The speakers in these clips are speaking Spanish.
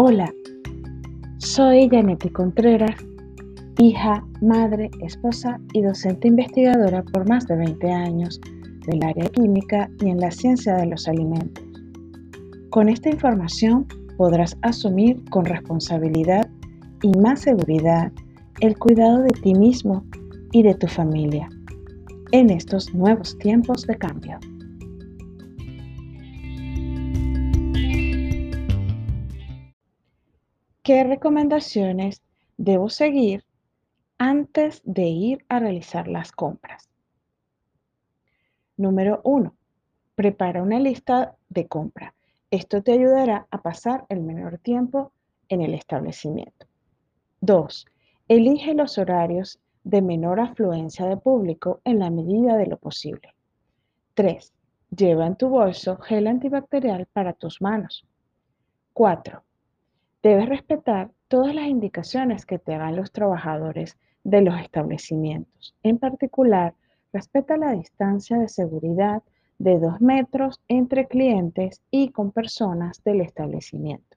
Hola, soy Janete Contreras, hija, madre, esposa y docente investigadora por más de 20 años del área química y en la ciencia de los alimentos. Con esta información podrás asumir con responsabilidad y más seguridad el cuidado de ti mismo y de tu familia en estos nuevos tiempos de cambio. ¿Qué recomendaciones debo seguir antes de ir a realizar las compras? Número 1. Prepara una lista de compra. Esto te ayudará a pasar el menor tiempo en el establecimiento. 2. Elige los horarios de menor afluencia de público en la medida de lo posible. 3. Lleva en tu bolso gel antibacterial para tus manos. 4. Debes respetar todas las indicaciones que te hagan los trabajadores de los establecimientos. En particular, respeta la distancia de seguridad de dos metros entre clientes y con personas del establecimiento,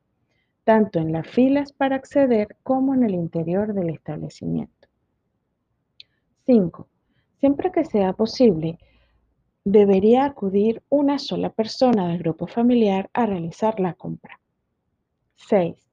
tanto en las filas para acceder como en el interior del establecimiento. 5. Siempre que sea posible, debería acudir una sola persona del grupo familiar a realizar la compra. 6.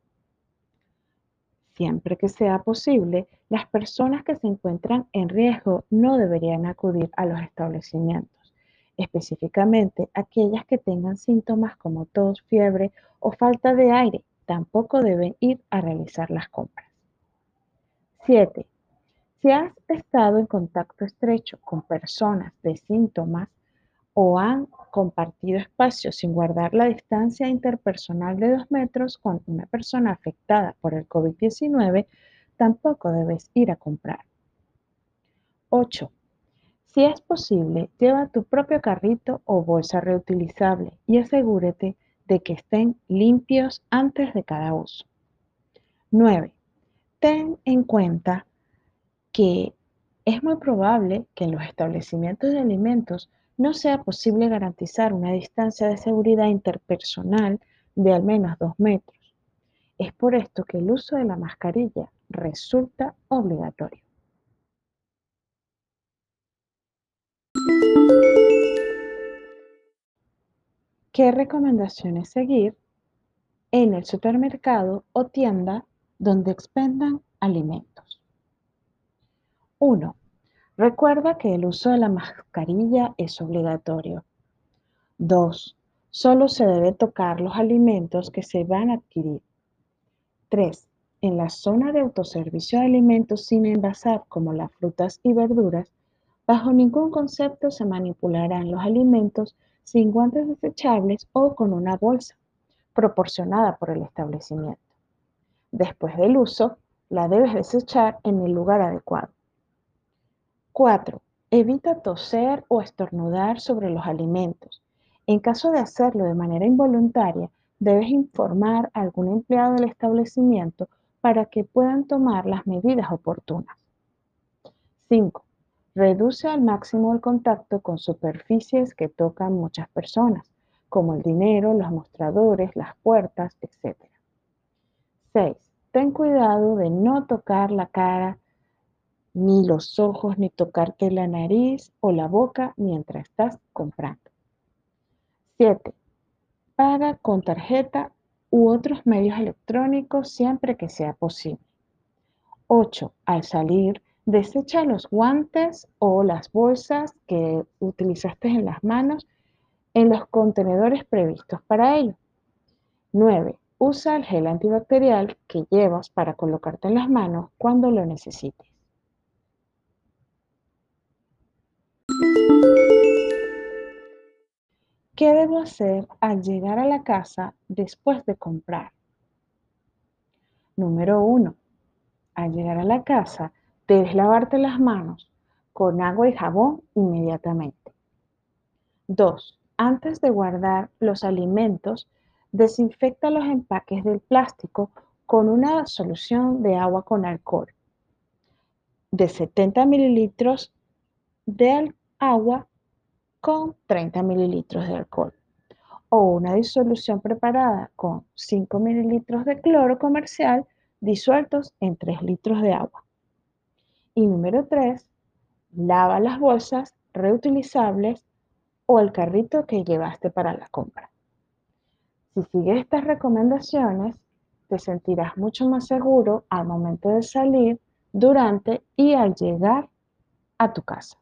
Siempre que sea posible, las personas que se encuentran en riesgo no deberían acudir a los establecimientos, específicamente aquellas que tengan síntomas como tos, fiebre o falta de aire, tampoco deben ir a realizar las compras. 7. Si has estado en contacto estrecho con personas de síntomas o han compartido espacios sin guardar la distancia interpersonal de dos metros con una persona afectada por el COVID-19, tampoco debes ir a comprar. 8. Si es posible, lleva tu propio carrito o bolsa reutilizable y asegúrate de que estén limpios antes de cada uso. 9. Ten en cuenta que es muy probable que en los establecimientos de alimentos no sea posible garantizar una distancia de seguridad interpersonal de al menos dos metros. Es por esto que el uso de la mascarilla resulta obligatorio. ¿Qué recomendaciones seguir en el supermercado o tienda donde expendan alimentos? 1. Recuerda que el uso de la mascarilla es obligatorio. 2. Solo se debe tocar los alimentos que se van a adquirir. 3. En la zona de autoservicio de alimentos sin envasar, como las frutas y verduras, bajo ningún concepto se manipularán los alimentos sin guantes desechables o con una bolsa, proporcionada por el establecimiento. Después del uso, la debes desechar en el lugar adecuado. 4. Evita toser o estornudar sobre los alimentos. En caso de hacerlo de manera involuntaria, debes informar a algún empleado del establecimiento para que puedan tomar las medidas oportunas. 5. Reduce al máximo el contacto con superficies que tocan muchas personas, como el dinero, los mostradores, las puertas, etc. 6. Ten cuidado de no tocar la cara ni los ojos, ni tocarte la nariz o la boca mientras estás comprando. 7. Paga con tarjeta u otros medios electrónicos siempre que sea posible. 8. Al salir, desecha los guantes o las bolsas que utilizaste en las manos en los contenedores previstos para ello. 9. Usa el gel antibacterial que llevas para colocarte en las manos cuando lo necesites. ¿Qué debo hacer al llegar a la casa después de comprar? Número 1. Al llegar a la casa, debes lavarte las manos con agua y jabón inmediatamente. 2. Antes de guardar los alimentos, desinfecta los empaques del plástico con una solución de agua con alcohol de 70 mililitros de agua con 30 mililitros de alcohol o una disolución preparada con 5 mililitros de cloro comercial disueltos en 3 litros de agua. Y número 3, lava las bolsas reutilizables o el carrito que llevaste para la compra. Si sigues estas recomendaciones, te sentirás mucho más seguro al momento de salir, durante y al llegar a tu casa.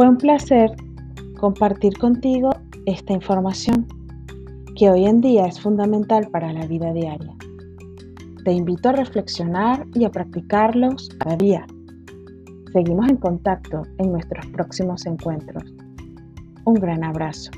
Fue un placer compartir contigo esta información que hoy en día es fundamental para la vida diaria. Te invito a reflexionar y a practicarlos cada día. Seguimos en contacto en nuestros próximos encuentros. Un gran abrazo.